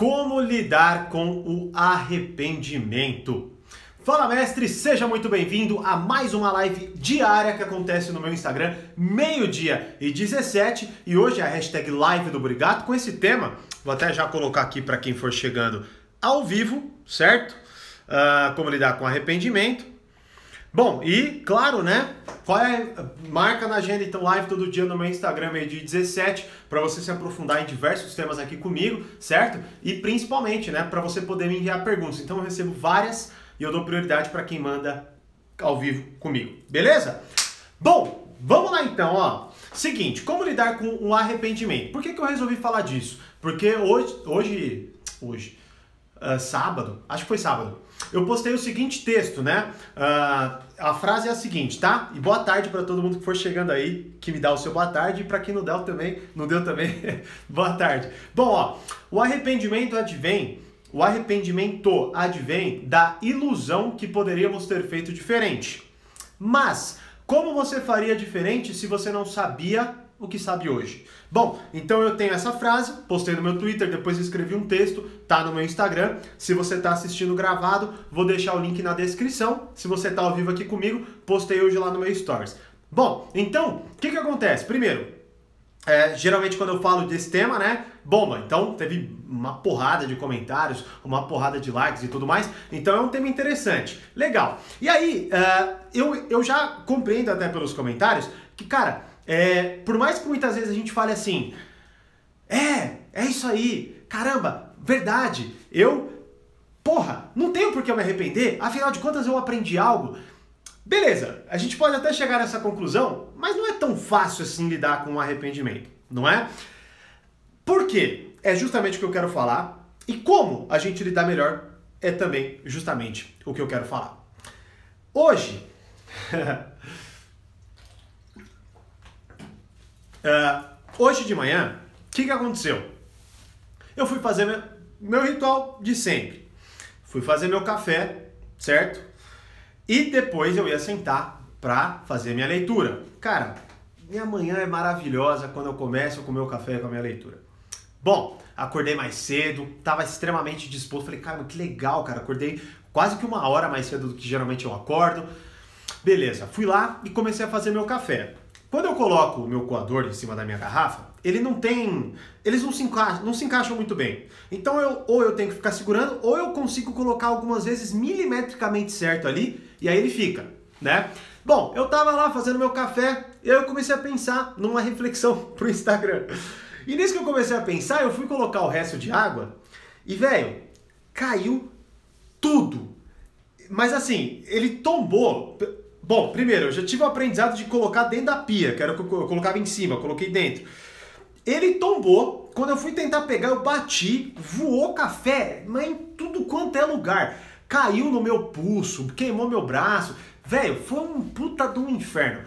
Como lidar com o arrependimento? Fala mestre, seja muito bem-vindo a mais uma live diária que acontece no meu Instagram, meio-dia e 17, e hoje é a hashtag live do Brigato com esse tema, vou até já colocar aqui para quem for chegando ao vivo, certo? Uh, como lidar com arrependimento. Bom, e claro, né? Qual é? Marca na agenda então live todo dia no meu Instagram, meio dia 17, para você se aprofundar em diversos temas aqui comigo, certo? E principalmente, né, para você poder me enviar perguntas. Então eu recebo várias e eu dou prioridade para quem manda ao vivo comigo. Beleza? Bom, vamos lá então, ó. Seguinte, como lidar com o arrependimento? Por que, que eu resolvi falar disso? Porque hoje, hoje, hoje, uh, sábado, acho que foi sábado, eu postei o seguinte texto, né? Uh, a frase é a seguinte, tá? E boa tarde para todo mundo que for chegando aí, que me dá o seu boa tarde, e para quem não deu também, não deu também, boa tarde. Bom, ó, o arrependimento advém, o arrependimento advém da ilusão que poderíamos ter feito diferente. Mas como você faria diferente se você não sabia o que sabe hoje. Bom, então eu tenho essa frase, postei no meu Twitter, depois escrevi um texto, tá no meu Instagram. Se você está assistindo gravado, vou deixar o link na descrição. Se você está ao vivo aqui comigo, postei hoje lá no meu Stories. Bom, então, o que, que acontece? Primeiro, é, geralmente quando eu falo desse tema, né? Bomba. Então teve uma porrada de comentários, uma porrada de likes e tudo mais. Então é um tema interessante. Legal. E aí, uh, eu, eu já compreendo até pelos comentários que, cara, é, por mais que muitas vezes a gente fale assim, é, é isso aí, caramba, verdade, eu, porra, não tenho por que eu me arrepender, afinal de contas eu aprendi algo. Beleza, a gente pode até chegar nessa conclusão, mas não é tão fácil assim lidar com o arrependimento, não é? Por quê? É justamente o que eu quero falar. E como a gente lidar melhor é também justamente o que eu quero falar. Hoje, Uh, hoje de manhã, o que, que aconteceu? Eu fui fazer meu, meu ritual de sempre. Fui fazer meu café, certo? E depois eu ia sentar para fazer minha leitura. Cara, minha manhã é maravilhosa quando eu começo com o meu café com a minha leitura. Bom, acordei mais cedo, estava extremamente disposto. Falei, cara, que legal, cara. Acordei quase que uma hora mais cedo do que geralmente eu acordo. Beleza, fui lá e comecei a fazer meu café. Quando eu coloco o meu coador em cima da minha garrafa, ele não tem. Eles não se, encaixam, não se encaixam muito bem. Então eu, ou eu tenho que ficar segurando, ou eu consigo colocar algumas vezes milimetricamente certo ali, e aí ele fica, né? Bom, eu tava lá fazendo meu café, e aí eu comecei a pensar numa reflexão pro Instagram. E nisso que eu comecei a pensar, eu fui colocar o resto de água, e velho, caiu tudo. Mas assim, ele tombou Bom, primeiro, eu já tive o aprendizado de colocar dentro da pia, que era o que eu colocava em cima, coloquei dentro. Ele tombou, quando eu fui tentar pegar, eu bati, voou café, mas em tudo quanto é lugar. Caiu no meu pulso, queimou meu braço. Velho, foi um puta do inferno.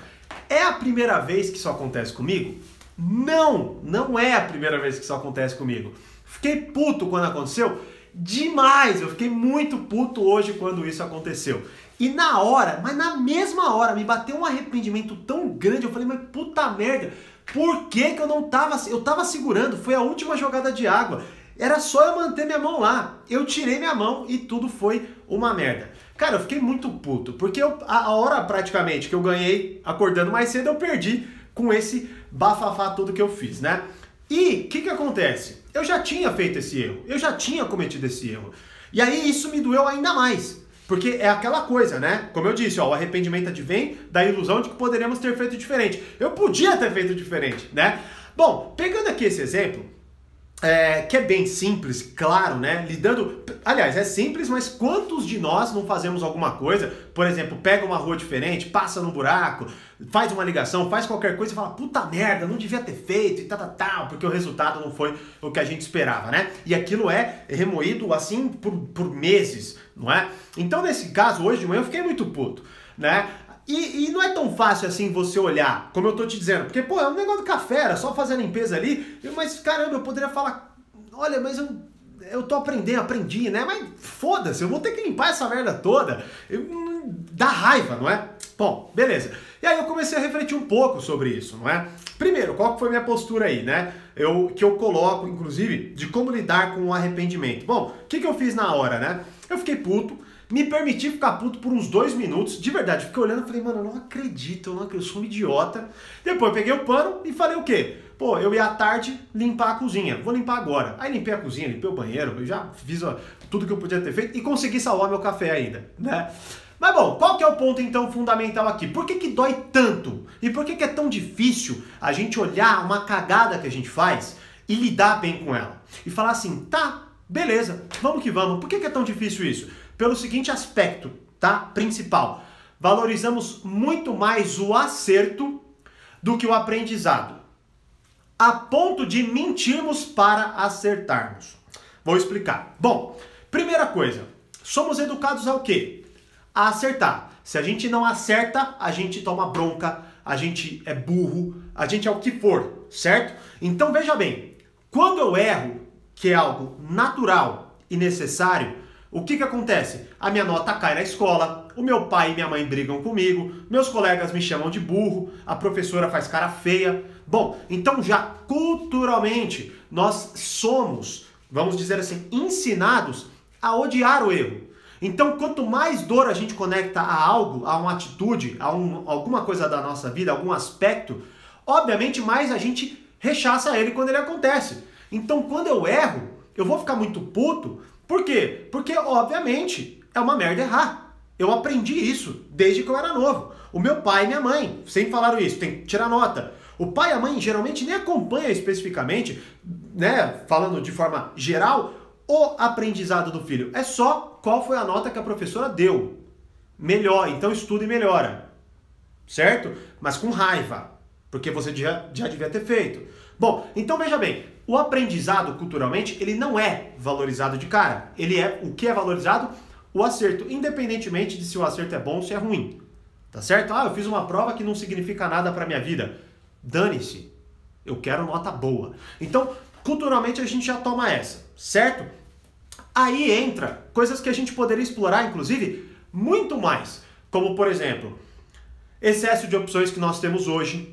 É a primeira vez que isso acontece comigo? Não, não é a primeira vez que isso acontece comigo. Fiquei puto quando aconteceu? Demais! Eu fiquei muito puto hoje quando isso aconteceu. E na hora, mas na mesma hora, me bateu um arrependimento tão grande. Eu falei, mas puta merda, por que, que eu não tava. Eu tava segurando, foi a última jogada de água. Era só eu manter minha mão lá. Eu tirei minha mão e tudo foi uma merda. Cara, eu fiquei muito puto, porque eu, a, a hora praticamente que eu ganhei acordando mais cedo, eu perdi com esse bafafá todo que eu fiz, né? E o que, que acontece? Eu já tinha feito esse erro, eu já tinha cometido esse erro. E aí isso me doeu ainda mais. Porque é aquela coisa, né? Como eu disse, ó, o arrependimento advém da ilusão de que poderíamos ter feito diferente. Eu podia ter feito diferente, né? Bom, pegando aqui esse exemplo, é, que é bem simples, claro, né? Lidando. Aliás, é simples, mas quantos de nós não fazemos alguma coisa? Por exemplo, pega uma rua diferente, passa no buraco, faz uma ligação, faz qualquer coisa e fala, puta merda, não devia ter feito e tal, tal, tal, porque o resultado não foi o que a gente esperava, né? E aquilo é remoído assim por, por meses, não é? Então, nesse caso, hoje de manhã eu fiquei muito puto, né? E, e, não é tão fácil assim você olhar, como eu tô te dizendo, porque, pô, é um negócio do café, era só fazer a limpeza ali, mas caramba, eu poderia falar, olha, mas eu, eu tô aprendendo, aprendi, né? Mas foda-se, eu vou ter que limpar essa merda toda. Eu, dá raiva, não é? Bom, beleza. E aí eu comecei a refletir um pouco sobre isso, não é? Primeiro, qual foi minha postura aí, né? Eu, que eu coloco, inclusive, de como lidar com o arrependimento. Bom, o que, que eu fiz na hora, né? Eu fiquei puto, me permiti ficar puto por uns dois minutos, de verdade, fiquei olhando e falei, mano, eu não acredito, eu, não eu sou um idiota. Depois peguei o pano e falei o quê? Pô, eu ia à tarde limpar a cozinha, vou limpar agora. Aí limpei a cozinha, limpei o banheiro, eu já fiz tudo que eu podia ter feito e consegui salvar meu café ainda, né? Mas bom, qual que é o ponto então fundamental aqui? Por que, que dói tanto? E por que, que é tão difícil a gente olhar uma cagada que a gente faz e lidar bem com ela? E falar assim, tá, beleza, vamos que vamos. Por que, que é tão difícil isso? Pelo seguinte aspecto, tá? Principal. Valorizamos muito mais o acerto do que o aprendizado. A ponto de mentirmos para acertarmos. Vou explicar. Bom, primeira coisa, somos educados ao quê? a acertar. Se a gente não acerta, a gente toma bronca, a gente é burro, a gente é o que for, certo? Então veja bem, quando eu erro, que é algo natural e necessário, o que, que acontece? A minha nota cai na escola, o meu pai e minha mãe brigam comigo, meus colegas me chamam de burro, a professora faz cara feia. Bom, então já culturalmente nós somos, vamos dizer assim, ensinados a odiar o erro. Então, quanto mais dor a gente conecta a algo, a uma atitude, a um, alguma coisa da nossa vida, algum aspecto, obviamente mais a gente rechaça ele quando ele acontece. Então, quando eu erro, eu vou ficar muito puto. Por quê? Porque, obviamente, é uma merda errar. Eu aprendi isso desde que eu era novo. O meu pai e minha mãe sempre falaram isso, tem que tirar nota. O pai e a mãe geralmente nem acompanham especificamente, né, falando de forma geral, o aprendizado do filho. É só qual foi a nota que a professora deu. Melhor, então estuda e melhora. Certo? Mas com raiva, porque você já, já devia ter feito. Bom, então veja bem, o aprendizado culturalmente, ele não é valorizado de cara. Ele é o que é valorizado? O acerto, independentemente de se o acerto é bom ou se é ruim. Tá certo? Ah, eu fiz uma prova que não significa nada para minha vida. Dane-se. Eu quero nota boa. Então, culturalmente a gente já toma essa, certo? Aí entra coisas que a gente poderia explorar, inclusive, muito mais. Como, por exemplo, excesso de opções que nós temos hoje.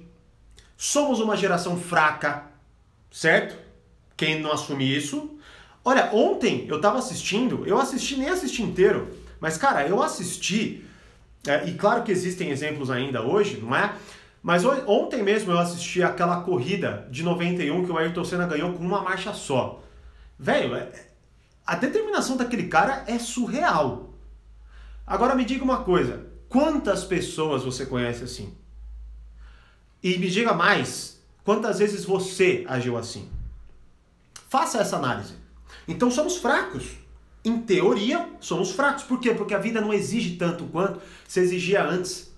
Somos uma geração fraca, certo? Quem não assume isso. Olha, ontem eu tava assistindo, eu assisti, nem assisti inteiro, mas cara, eu assisti, é, e claro que existem exemplos ainda hoje, não é? Mas ontem mesmo eu assisti aquela corrida de 91 que o Ayrton Senna ganhou com uma marcha só. Velho, é, a determinação daquele cara é surreal. Agora me diga uma coisa: quantas pessoas você conhece assim? E me diga mais, quantas vezes você agiu assim? Faça essa análise. Então somos fracos. Em teoria, somos fracos. Por quê? Porque a vida não exige tanto quanto se exigia antes.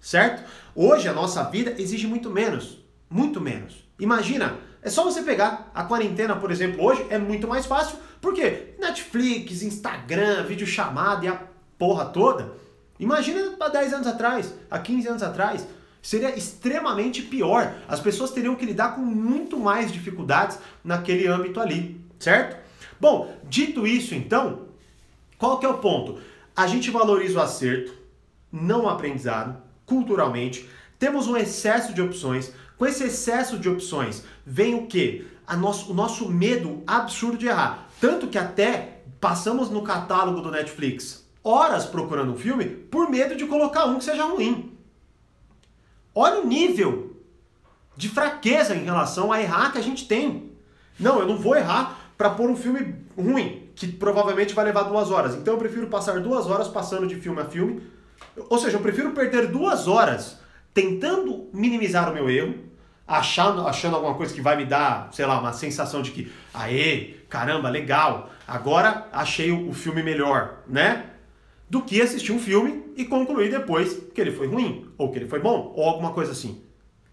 Certo? Hoje a nossa vida exige muito menos. Muito menos. Imagina, é só você pegar a quarentena, por exemplo, hoje é muito mais fácil, porque Netflix, Instagram, videochamada e a porra toda. Imagina há 10 anos atrás, há 15 anos atrás. Seria extremamente pior. As pessoas teriam que lidar com muito mais dificuldades naquele âmbito ali, certo? Bom, dito isso então, qual que é o ponto? A gente valoriza o acerto, não o aprendizado, culturalmente. Temos um excesso de opções, com esse excesso de opções, vem o que? Nosso, o nosso medo absurdo de errar. Tanto que até passamos no catálogo do Netflix horas procurando um filme por medo de colocar um que seja ruim. Olha o nível de fraqueza em relação a errar que a gente tem. Não, eu não vou errar para pôr um filme ruim, que provavelmente vai levar duas horas. Então eu prefiro passar duas horas passando de filme a filme. Ou seja, eu prefiro perder duas horas tentando minimizar o meu erro, achando, achando alguma coisa que vai me dar, sei lá, uma sensação de que, aê, caramba, legal, agora achei o filme melhor, né? Do que assistir um filme e concluir depois que ele foi ruim, ou que ele foi bom, ou alguma coisa assim.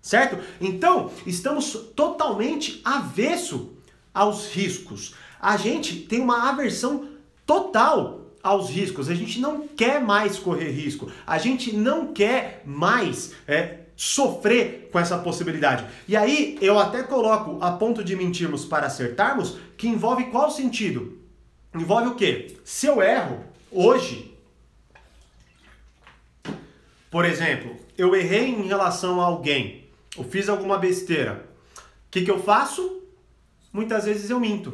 Certo? Então, estamos totalmente avesso aos riscos. A gente tem uma aversão total aos riscos. A gente não quer mais correr risco. A gente não quer mais é, sofrer com essa possibilidade. E aí eu até coloco a ponto de mentirmos para acertarmos, que envolve qual sentido? Envolve o quê? Se eu erro hoje, por exemplo, eu errei em relação a alguém, ou fiz alguma besteira, o que, que eu faço? Muitas vezes eu minto.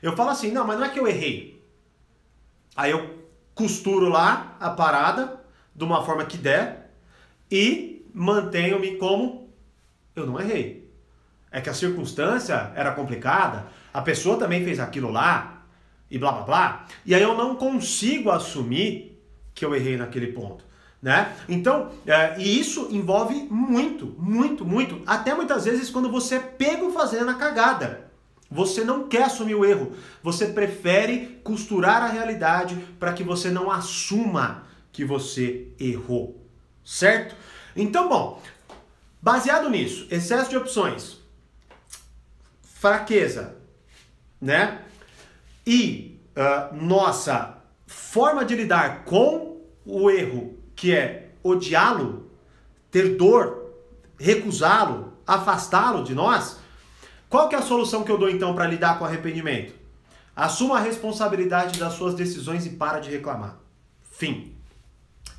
Eu falo assim, não, mas não é que eu errei. Aí eu costuro lá a parada de uma forma que der e mantenho-me como eu não errei. É que a circunstância era complicada, a pessoa também fez aquilo lá e blá blá blá, e aí eu não consigo assumir que eu errei naquele ponto. Né? Então, é, e isso envolve muito, muito, muito, até muitas vezes quando você é pego fazendo a cagada. Você não quer assumir o erro, você prefere costurar a realidade para que você não assuma que você errou, certo? Então, bom, baseado nisso, excesso de opções, fraqueza, né? E uh, nossa forma de lidar com o erro, que é odiá-lo, ter dor, recusá-lo, afastá-lo de nós, qual que é a solução que eu dou então para lidar com arrependimento? Assuma a responsabilidade das suas decisões e para de reclamar. Fim.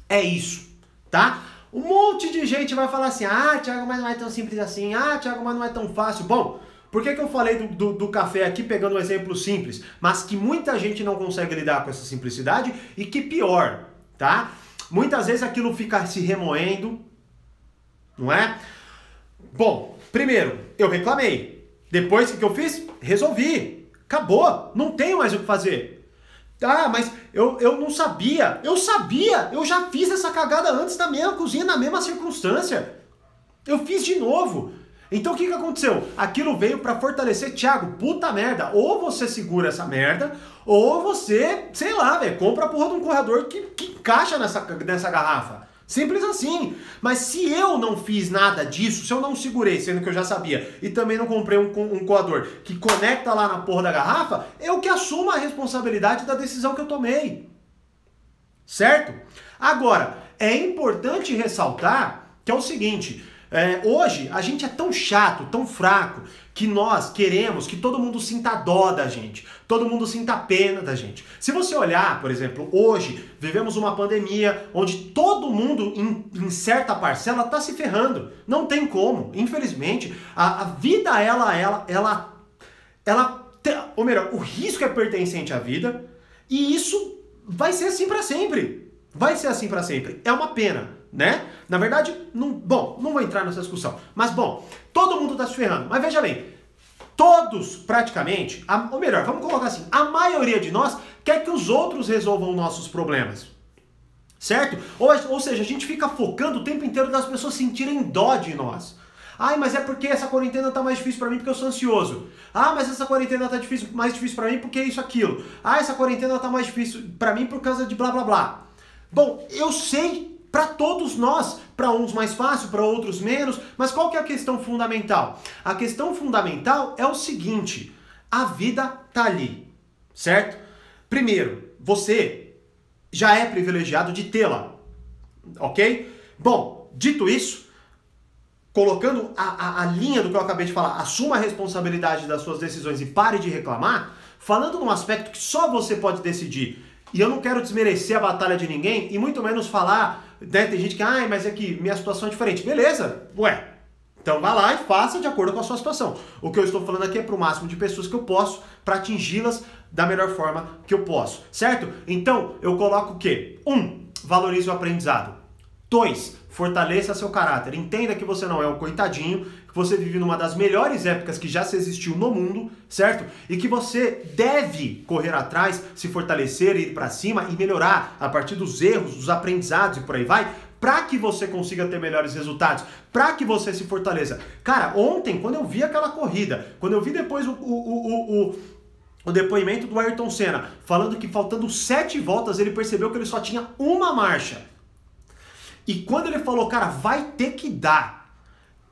É isso, tá? Um monte de gente vai falar assim: ah, Thiago, mas não é tão simples assim. Ah, Thiago, mas não é tão fácil. Bom, por que, que eu falei do, do, do, café aqui pegando um exemplo simples, mas que muita gente não consegue lidar com essa simplicidade e que pior, tá? Muitas vezes aquilo fica se remoendo, não é? Bom, primeiro, eu reclamei. Depois o que eu fiz? Resolvi. Acabou. Não tenho mais o que fazer. Ah, mas eu, eu não sabia. Eu sabia. Eu já fiz essa cagada antes na mesma cozinha, na mesma circunstância. Eu fiz de novo. Então o que, que aconteceu? Aquilo veio para fortalecer, Thiago, puta merda. Ou você segura essa merda, ou você, sei lá, velho, compra a porra de um corredor que, que encaixa nessa, nessa garrafa. Simples assim. Mas se eu não fiz nada disso, se eu não segurei, sendo que eu já sabia, e também não comprei um, um coador que conecta lá na porra da garrafa, eu que assumo a responsabilidade da decisão que eu tomei. Certo? Agora, é importante ressaltar que é o seguinte: é, hoje a gente é tão chato, tão fraco, que nós queremos que todo mundo sinta dó da gente, todo mundo sinta pena da gente. Se você olhar, por exemplo, hoje vivemos uma pandemia onde todo mundo, em, em certa parcela, está se ferrando. Não tem como, infelizmente. A, a vida, ela, ela, ela, ela, ou melhor, o risco é pertencente à vida e isso vai ser assim para sempre. Vai ser assim para sempre. É uma pena né? Na verdade, não, bom, não vou entrar nessa discussão. Mas bom, todo mundo está se ferrando. Mas veja bem, todos praticamente, a, ou melhor, vamos colocar assim, a maioria de nós quer que os outros resolvam nossos problemas. Certo? Ou, ou seja, a gente fica focando o tempo inteiro das pessoas sentirem dó de nós. Ai, mas é porque essa quarentena tá mais difícil para mim porque eu sou ansioso. Ah, mas essa quarentena tá difícil, mais difícil para mim porque isso aquilo. Ah, essa quarentena tá mais difícil para mim por causa de blá blá blá. Bom, eu sei para todos nós, para uns mais fácil, para outros menos, mas qual que é a questão fundamental? A questão fundamental é o seguinte: a vida tá ali, certo? Primeiro, você já é privilegiado de tê-la, ok? Bom, dito isso, colocando a, a, a, linha do que eu acabei de falar, assuma a responsabilidade das suas decisões e pare de reclamar, falando num aspecto que só você pode decidir. E eu não quero desmerecer a batalha de ninguém e muito menos falar né, tem gente que, ah, mas é que minha situação é diferente. Beleza, ué. Então vá lá e faça de acordo com a sua situação. O que eu estou falando aqui é para o máximo de pessoas que eu posso, para atingi-las da melhor forma que eu posso, certo? Então eu coloco o quê? Um, valorize o aprendizado. Dois, fortaleça seu caráter. Entenda que você não é um coitadinho, você vive numa das melhores épocas que já se existiu no mundo, certo? E que você deve correr atrás, se fortalecer, ir para cima e melhorar a partir dos erros, dos aprendizados e por aí vai, para que você consiga ter melhores resultados, para que você se fortaleça. Cara, ontem, quando eu vi aquela corrida, quando eu vi depois o, o, o, o, depoimento do Ayrton Senna, falando que faltando sete voltas ele percebeu que ele só tinha uma marcha. E quando ele falou, cara, vai ter que dar,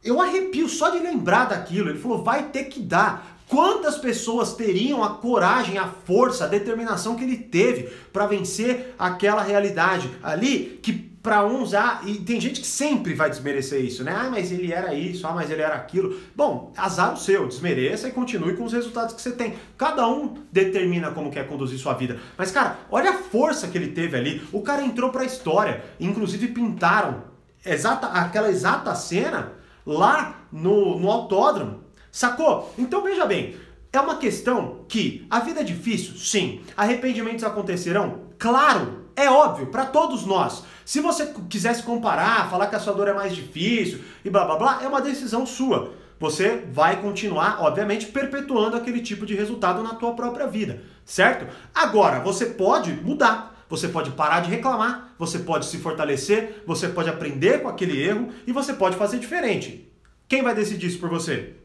eu arrepio só de lembrar daquilo. Ele falou, vai ter que dar. Quantas pessoas teriam a coragem, a força, a determinação que ele teve para vencer aquela realidade ali que para uns, ah, e tem gente que sempre vai desmerecer isso, né? Ah, mas ele era isso, ah, mas ele era aquilo. Bom, azar o seu, desmereça e continue com os resultados que você tem. Cada um determina como quer conduzir sua vida. Mas, cara, olha a força que ele teve ali. O cara entrou pra história, inclusive pintaram exata, aquela exata cena lá no, no autódromo. Sacou? Então veja bem, é uma questão que a vida é difícil, sim. Arrependimentos acontecerão? Claro, é óbvio, para todos nós. Se você quisesse comparar, falar que a sua dor é mais difícil e blá blá blá, é uma decisão sua. Você vai continuar, obviamente, perpetuando aquele tipo de resultado na tua própria vida, certo? Agora, você pode mudar. Você pode parar de reclamar, você pode se fortalecer, você pode aprender com aquele erro e você pode fazer diferente. Quem vai decidir isso por você?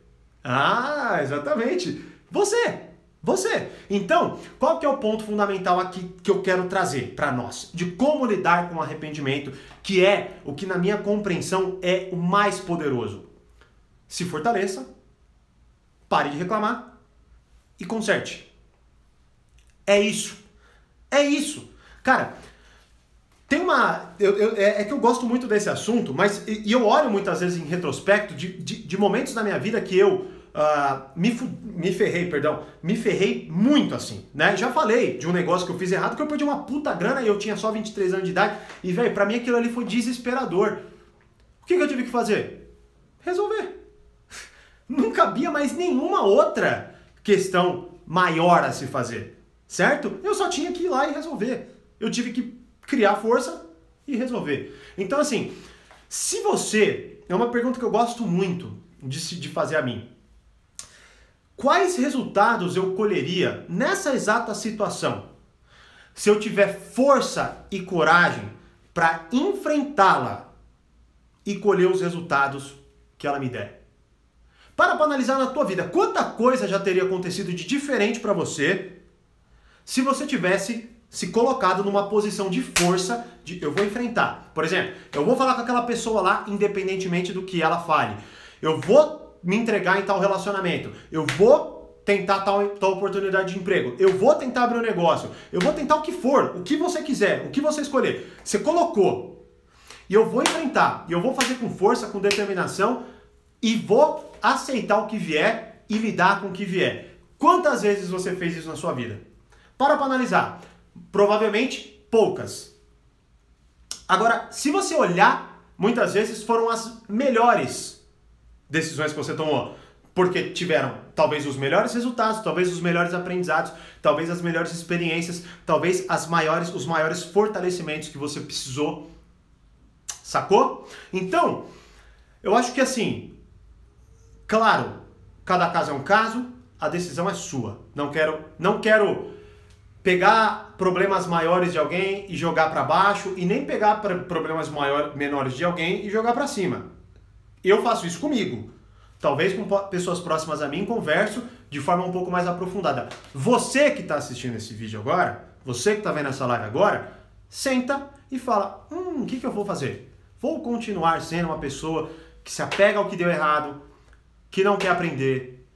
Ah, exatamente. Você. Você. Então, qual que é o ponto fundamental aqui que eu quero trazer para nós? De como lidar com o arrependimento, que é o que na minha compreensão é o mais poderoso. Se fortaleça, pare de reclamar e conserte. É isso. É isso. Cara, tem uma. Eu, eu, é, é, que eu gosto muito desse assunto, mas. E, e eu olho muitas vezes em retrospecto de, de, de momentos da minha vida que eu Uh, me, me ferrei, perdão, me ferrei muito assim, né? Já falei de um negócio que eu fiz errado, que eu perdi uma puta grana e eu tinha só 23 anos de idade. E, velho, pra mim aquilo ali foi desesperador. O que, que eu tive que fazer? Resolver. Não cabia mais nenhuma outra questão maior a se fazer, certo? Eu só tinha que ir lá e resolver. Eu tive que criar força e resolver. Então, assim, se você. É uma pergunta que eu gosto muito de, de fazer a mim. Quais resultados eu colheria nessa exata situação se eu tiver força e coragem para enfrentá-la e colher os resultados que ela me der? Para para analisar na tua vida, quanta coisa já teria acontecido de diferente para você se você tivesse se colocado numa posição de força de eu vou enfrentar. Por exemplo, eu vou falar com aquela pessoa lá independentemente do que ela fale. Eu vou me entregar em tal relacionamento. Eu vou tentar tal, tal oportunidade de emprego. Eu vou tentar abrir um negócio. Eu vou tentar o que for, o que você quiser, o que você escolher. Você colocou. E eu vou enfrentar. E eu vou fazer com força, com determinação e vou aceitar o que vier e lidar com o que vier. Quantas vezes você fez isso na sua vida? Para para analisar. Provavelmente poucas. Agora, se você olhar, muitas vezes foram as melhores decisões que você tomou? Porque tiveram talvez os melhores resultados, talvez os melhores aprendizados, talvez as melhores experiências, talvez as maiores, os maiores fortalecimentos que você precisou. Sacou? Então, eu acho que assim, claro, cada caso é um caso, a decisão é sua. Não quero, não quero pegar problemas maiores de alguém e jogar para baixo e nem pegar problemas maior, menores de alguém e jogar para cima. Eu faço isso comigo. Talvez com pessoas próximas a mim converso de forma um pouco mais aprofundada. Você que está assistindo esse vídeo agora, você que está vendo essa live agora, senta e fala: Hum, o que, que eu vou fazer? Vou continuar sendo uma pessoa que se apega ao que deu errado, que não quer aprender,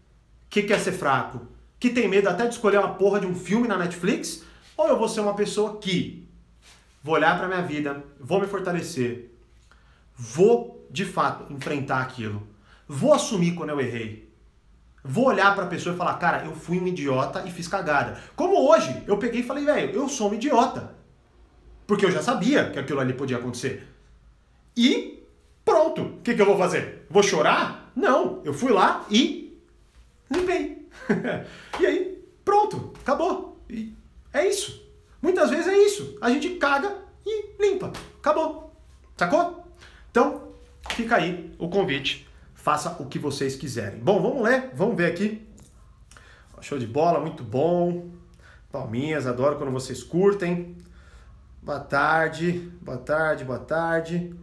que quer ser fraco, que tem medo até de escolher uma porra de um filme na Netflix? Ou eu vou ser uma pessoa que vou olhar para minha vida, vou me fortalecer, vou de fato, enfrentar aquilo. Vou assumir quando eu errei. Vou olhar para a pessoa e falar, cara, eu fui um idiota e fiz cagada. Como hoje, eu peguei e falei, velho, eu sou um idiota. Porque eu já sabia que aquilo ali podia acontecer. E pronto. O que, que eu vou fazer? Vou chorar? Não. Eu fui lá e limpei. e aí, pronto. Acabou. E é isso. Muitas vezes é isso. A gente caga e limpa. Acabou. Sacou? Então, Fica aí o convite. Faça o que vocês quiserem. Bom, vamos ler, vamos ver aqui. Show de bola, muito bom. Palminhas, adoro quando vocês curtem. Boa tarde, boa tarde, boa tarde.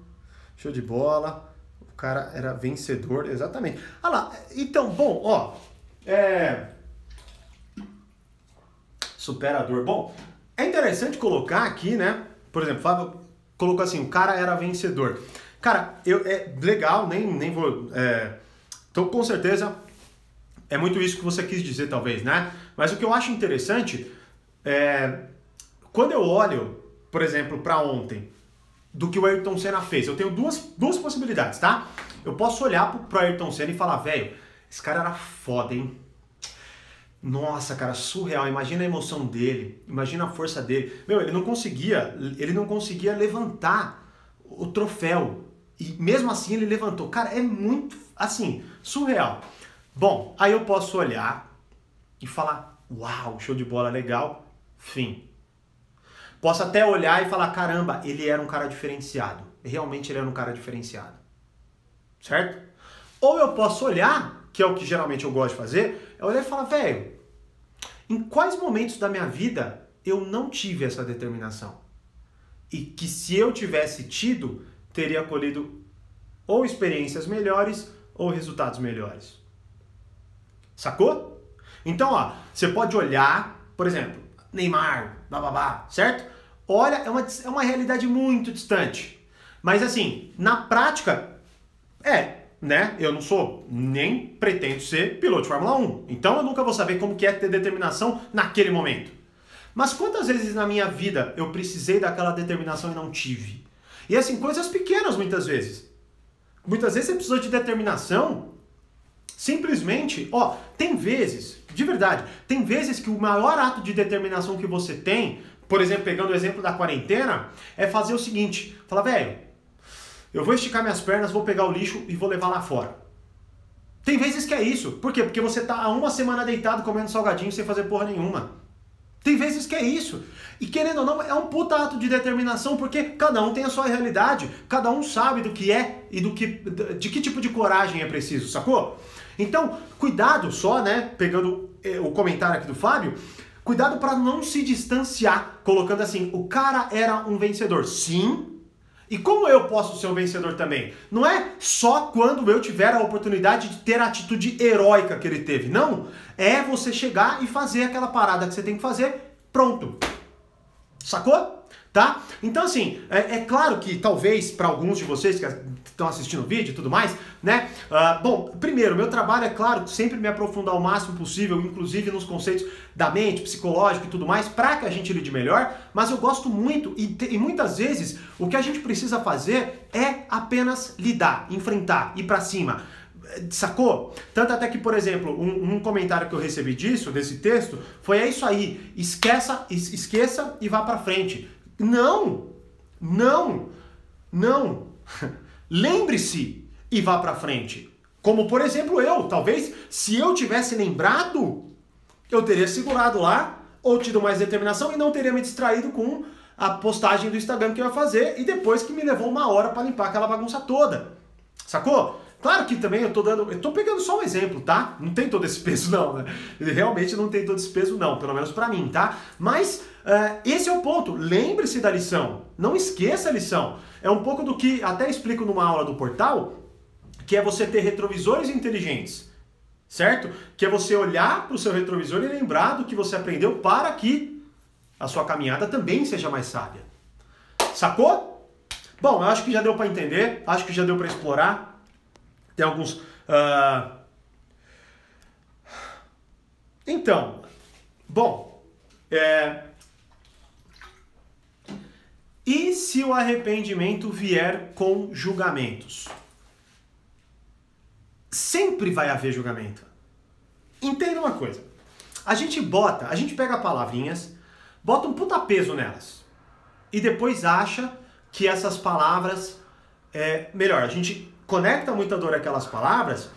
Show de bola. O cara era vencedor, exatamente. Ah lá, então, bom, ó. É. Superador. Bom, é interessante colocar aqui, né? Por exemplo, Fábio colocou assim: o cara era vencedor. Cara, eu, é legal, nem, nem vou. É, então, com certeza, é muito isso que você quis dizer, talvez, né? Mas o que eu acho interessante é. Quando eu olho, por exemplo, para ontem, do que o Ayrton Senna fez. Eu tenho duas, duas possibilidades, tá? Eu posso olhar pro, pro Ayrton Senna e falar, velho, esse cara era foda, hein? Nossa, cara, surreal. Imagina a emoção dele, imagina a força dele. Meu, ele não conseguia, ele não conseguia levantar o troféu. E mesmo assim ele levantou. Cara, é muito assim, surreal. Bom, aí eu posso olhar e falar: "Uau, show de bola, legal". Fim. Posso até olhar e falar: "Caramba, ele era um cara diferenciado". Realmente ele era um cara diferenciado. Certo? Ou eu posso olhar, que é o que geralmente eu gosto de fazer, é olhar e falar: "Velho, em quais momentos da minha vida eu não tive essa determinação? E que se eu tivesse tido, teria colhido ou experiências melhores ou resultados melhores. Sacou? Então, ó, você pode olhar, por exemplo, Neymar, bababá, certo? Olha, é uma, é uma realidade muito distante. Mas assim, na prática, é, né? Eu não sou, nem pretendo ser piloto de Fórmula 1. Então eu nunca vou saber como que é ter determinação naquele momento. Mas quantas vezes na minha vida eu precisei daquela determinação e não tive? E assim, coisas pequenas muitas vezes. Muitas vezes você precisou de determinação simplesmente, ó, tem vezes, de verdade, tem vezes que o maior ato de determinação que você tem, por exemplo, pegando o exemplo da quarentena, é fazer o seguinte, falar, velho, eu vou esticar minhas pernas, vou pegar o lixo e vou levar lá fora. Tem vezes que é isso. Por quê? Porque você tá há uma semana deitado comendo salgadinho sem fazer porra nenhuma. Tem vezes que é isso. E querendo ou não, é um puta ato de determinação, porque cada um tem a sua realidade, cada um sabe do que é e do que de que tipo de coragem é preciso, sacou? Então, cuidado só, né, pegando eh, o comentário aqui do Fábio, cuidado para não se distanciar, colocando assim, o cara era um vencedor. Sim, e como eu posso ser um vencedor também? Não é só quando eu tiver a oportunidade de ter a atitude heróica que ele teve. Não. É você chegar e fazer aquela parada que você tem que fazer. Pronto. Sacou? Tá? Então, assim, é, é claro que talvez para alguns de vocês que estão assistindo o vídeo e tudo mais, né? Uh, bom, primeiro, meu trabalho é claro sempre me aprofundar o máximo possível, inclusive nos conceitos da mente, psicológico e tudo mais, para que a gente lide melhor, mas eu gosto muito e, te, e muitas vezes o que a gente precisa fazer é apenas lidar, enfrentar, ir para cima. Sacou? Tanto até que, por exemplo, um, um, comentário que eu recebi disso, desse texto, foi é isso aí, esqueça, esqueça e vá para frente. Não! Não! Não! Lembre-se e vá para frente. Como por exemplo eu, talvez se eu tivesse lembrado, eu teria segurado lá ou tido mais determinação e não teria me distraído com a postagem do Instagram que eu ia fazer e depois que me levou uma hora para limpar aquela bagunça toda. Sacou? Claro que também eu tô dando, eu tô pegando só um exemplo, tá? Não tem todo esse peso não, né? Realmente não tem todo esse peso não, pelo menos para mim, tá? Mas uh, esse é o ponto. Lembre-se da lição. Não esqueça a lição. É um pouco do que até explico numa aula do portal, que é você ter retrovisores inteligentes. Certo? Que é você olhar para o seu retrovisor e lembrar do que você aprendeu para que a sua caminhada também seja mais sábia. Sacou? Bom, eu acho que já deu para entender, acho que já deu para explorar. Tem alguns. Uh... Então, bom, é... e se o arrependimento vier com julgamentos? Sempre vai haver julgamento. Entenda uma coisa. A gente bota, a gente pega palavrinhas, bota um puta peso nelas. E depois acha que essas palavras é melhor. A gente conecta muita dor àquelas palavras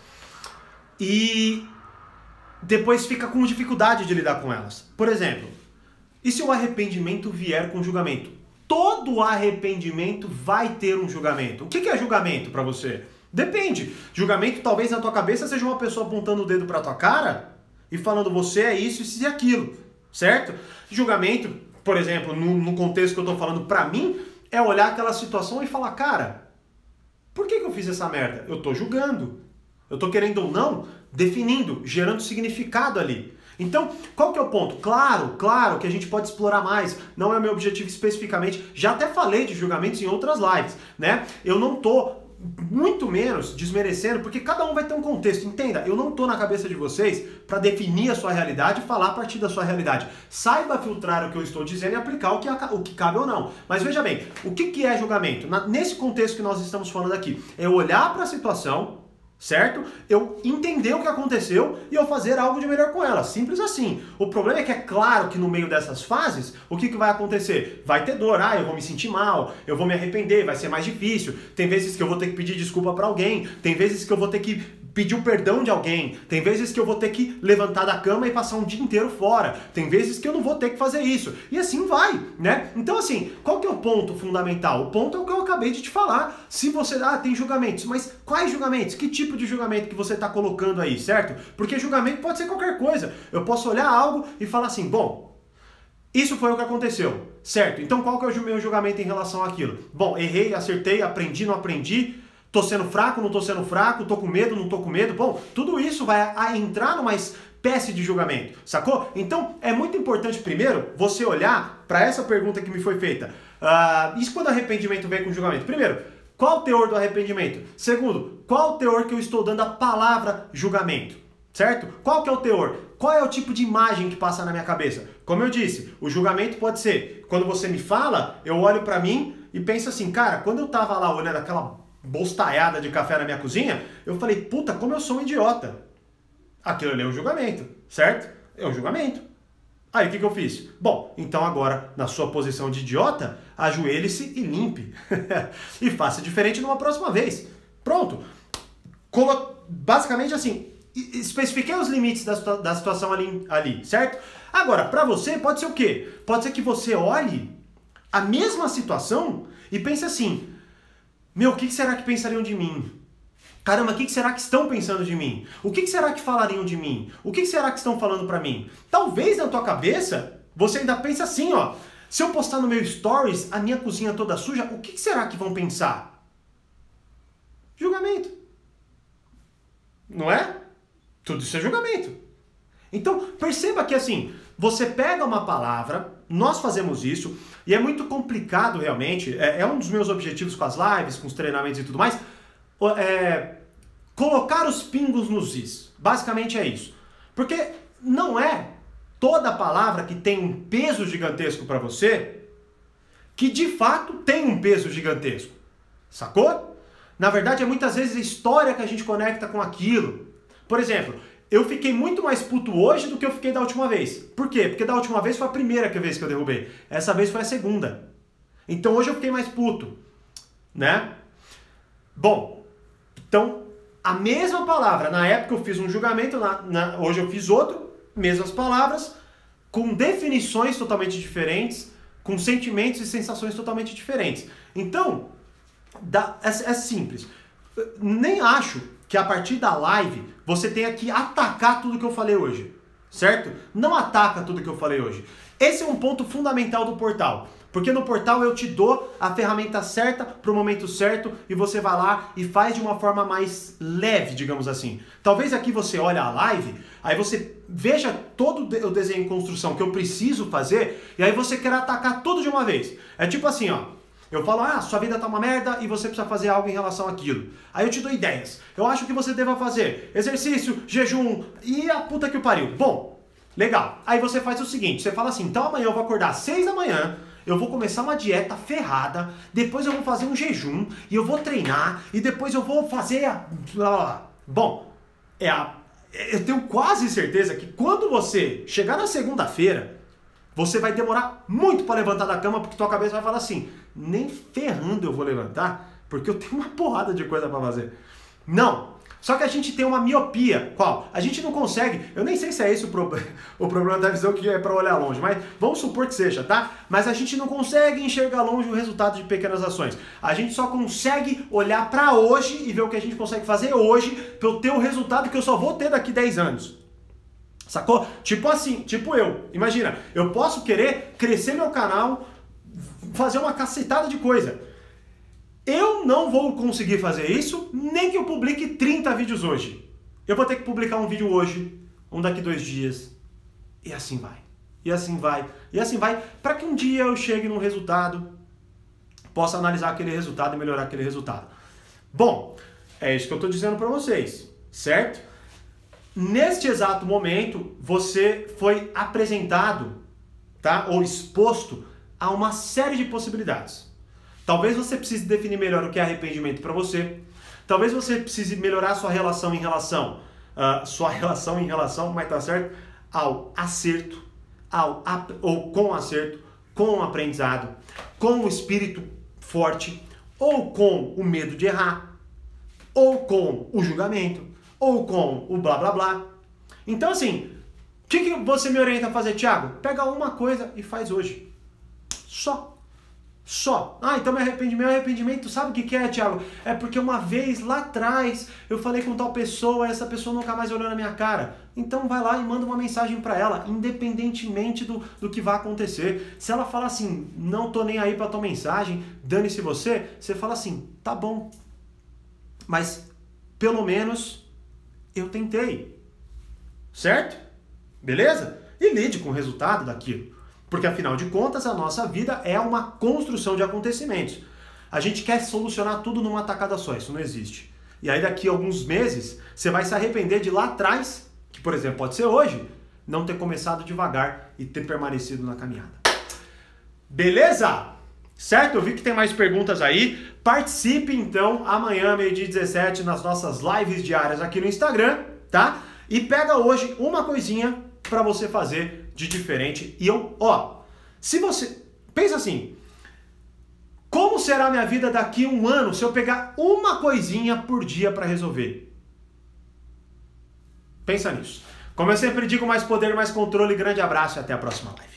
e depois fica com dificuldade de lidar com elas. Por exemplo, e se o arrependimento vier com julgamento? Todo arrependimento vai ter um julgamento. O que é julgamento para você? Depende. Julgamento talvez na tua cabeça seja uma pessoa apontando o dedo para tua cara e falando você é isso, isso e aquilo, certo? Julgamento, por exemplo, no, no contexto que eu estou falando para mim, é olhar aquela situação e falar, cara, por que, que eu fiz essa merda? Eu estou julgando. Eu estou querendo ou não, definindo, gerando significado ali. Então, qual que é o ponto? Claro, claro que a gente pode explorar mais. Não é o meu objetivo especificamente. Já até falei de julgamentos em outras lives, né? Eu não tô muito menos desmerecendo, porque cada um vai ter um contexto. Entenda, eu não estou na cabeça de vocês para definir a sua realidade e falar a partir da sua realidade. Saiba filtrar o que eu estou dizendo e aplicar o que, o que cabe ou não. Mas veja bem, o que, que é julgamento? Na, nesse contexto que nós estamos falando aqui, é olhar para a situação, certo? Eu entender o que aconteceu e eu fazer algo de melhor com ela. Simples assim. O problema é que é claro que no meio dessas fases, o que, que vai acontecer? Vai ter dor, ah, eu vou me sentir mal, eu vou me arrepender, vai ser mais difícil. Tem vezes que eu vou ter que pedir desculpa para alguém, tem vezes que eu vou ter que pedir o perdão de alguém. Tem vezes que eu vou ter que levantar da cama e passar um dia inteiro fora. Tem vezes que eu não vou ter que fazer isso. E assim vai, né? Então assim, qual que é o ponto fundamental? O ponto é o que eu acabei de te falar. Se você ah, tem julgamentos, mas quais julgamentos? Que tipo de julgamento que você está colocando aí, certo? Porque julgamento pode ser qualquer coisa. Eu posso olhar algo e falar assim, bom, isso foi o que aconteceu, certo? Então qual que é o meu julgamento em relação àquilo? Bom, errei, acertei, aprendi, não aprendi Tô sendo fraco, não tô sendo fraco, tô com medo, não tô com medo. Bom, tudo isso vai entrar numa espécie de julgamento, sacou? Então é muito importante, primeiro, você olhar para essa pergunta que me foi feita. Uh, isso quando arrependimento vem com julgamento? Primeiro, qual o teor do arrependimento? Segundo, qual o teor que eu estou dando a palavra julgamento? Certo? Qual que é o teor? Qual é o tipo de imagem que passa na minha cabeça? Como eu disse, o julgamento pode ser, quando você me fala, eu olho para mim e penso assim, cara, quando eu tava lá olhando aquela bostalhada de café na minha cozinha, eu falei, puta, como eu sou um idiota. Aquilo ali é um julgamento, certo? É um julgamento. Aí o que, que eu fiz? Bom, então agora, na sua posição de idiota, ajoelhe-se e limpe. e faça diferente numa próxima vez. Pronto. Colo... Basicamente assim, especifiquei os limites da, da situação ali, ali, certo? Agora, para você, pode ser o quê? Pode ser que você olhe a mesma situação e pense assim: meu, o que será que pensariam de mim? Caramba, o que será que estão pensando de mim? O que será que falariam de mim? O que será que estão falando para mim? Talvez na tua cabeça você ainda pensa assim, ó. Se eu postar no meu stories a minha cozinha toda suja, o que será que vão pensar? Julgamento. Não é? Tudo isso é julgamento. Então, perceba que assim, você pega uma palavra, nós fazemos isso, e é muito complicado realmente, é, é um dos meus objetivos com as lives, com os treinamentos e tudo mais, é, colocar os pingos nos is. Basicamente é isso. Porque não é toda palavra que tem um peso gigantesco para você que de fato tem um peso gigantesco. Sacou? Na verdade, é muitas vezes a história que a gente conecta com aquilo. Por exemplo, eu fiquei muito mais puto hoje do que eu fiquei da última vez. Por quê? Porque da última vez foi a primeira vez que eu derrubei. Essa vez foi a segunda. Então hoje eu fiquei mais puto, né? Bom, então a mesma palavra, na época eu fiz um julgamento, na, na, hoje eu fiz outro, mesmas palavras, com definições totalmente diferentes, com sentimentos e sensações totalmente diferentes. Então, dá, é, é simples. Nem acho que a partir da live você tenha que atacar tudo que eu falei hoje, certo? Não ataca tudo que eu falei hoje. Esse é um ponto fundamental do portal. Porque no portal eu te dou a ferramenta certa para o momento certo e você vai lá e faz de uma forma mais leve, digamos assim. Talvez aqui você olhe a live, aí você veja todo o desenho em construção que eu preciso fazer e aí você quer atacar tudo de uma vez. É tipo assim, ó. Eu falo, ah, sua vida tá uma merda e você precisa fazer algo em relação àquilo. Aí eu te dou ideias. Eu acho que você deva fazer exercício, jejum e a puta que o pariu. Bom, legal. Aí você faz o seguinte, você fala assim, então amanhã eu vou acordar às 6 da manhã, eu vou começar uma dieta ferrada, depois eu vou fazer um jejum e eu vou treinar e depois eu vou fazer a... Bom, é a... eu tenho quase certeza que quando você chegar na segunda-feira, você vai demorar muito para levantar da cama porque tua cabeça vai falar assim: nem ferrando eu vou levantar, porque eu tenho uma porrada de coisa para fazer. Não. Só que a gente tem uma miopia. Qual? A gente não consegue. Eu nem sei se é esse o, pro, o problema da visão que é para olhar longe, mas vamos supor que seja, tá? Mas a gente não consegue enxergar longe o resultado de pequenas ações. A gente só consegue olhar para hoje e ver o que a gente consegue fazer hoje para eu ter o resultado que eu só vou ter daqui 10 anos. Sacou? Tipo assim, tipo eu. Imagina, eu posso querer crescer meu canal, fazer uma cacetada de coisa. Eu não vou conseguir fazer isso, nem que eu publique 30 vídeos hoje. Eu vou ter que publicar um vídeo hoje, um daqui dois dias. E assim vai. E assim vai. E assim vai, para que um dia eu chegue num resultado, possa analisar aquele resultado e melhorar aquele resultado. Bom, é isso que eu estou dizendo para vocês, certo? Neste exato momento, você foi apresentado, tá? Ou exposto a uma série de possibilidades. Talvez você precise definir melhor o que é arrependimento para você. Talvez você precise melhorar sua relação em relação, uh, sua relação em relação, mas tá certo, ao acerto, ao ou com acerto, com aprendizado, com o espírito forte, ou com o medo de errar, ou com o julgamento, ou com o blá blá blá. Então assim, o que, que você me orienta a fazer, Thiago? Pega uma coisa e faz hoje. Só. Só. Ah, então meu arrependimento, meu arrependimento, sabe o que, é, Thiago? É porque uma vez lá atrás eu falei com tal pessoa, essa pessoa nunca mais olhou na minha cara. Então vai lá e manda uma mensagem para ela, independentemente do, do que vai acontecer. Se ela falar assim, não tô nem aí pra tua mensagem, dane-se você, você fala assim, tá bom. Mas pelo menos eu tentei. Certo? Beleza? E lide com o resultado daquilo. Porque afinal de contas, a nossa vida é uma construção de acontecimentos. A gente quer solucionar tudo numa tacada só, isso não existe. E aí daqui a alguns meses, você vai se arrepender de lá atrás, que por exemplo pode ser hoje, não ter começado devagar e ter permanecido na caminhada. Beleza? Certo? Eu vi que tem mais perguntas aí. Participe então amanhã, meio-dia 17, nas nossas lives diárias aqui no Instagram, tá? E pega hoje uma coisinha para você fazer de diferente. E eu, ó, se você. Pensa assim. Como será minha vida daqui a um ano se eu pegar uma coisinha por dia para resolver? Pensa nisso. Como eu sempre digo, mais poder, mais controle. Grande abraço e até a próxima live.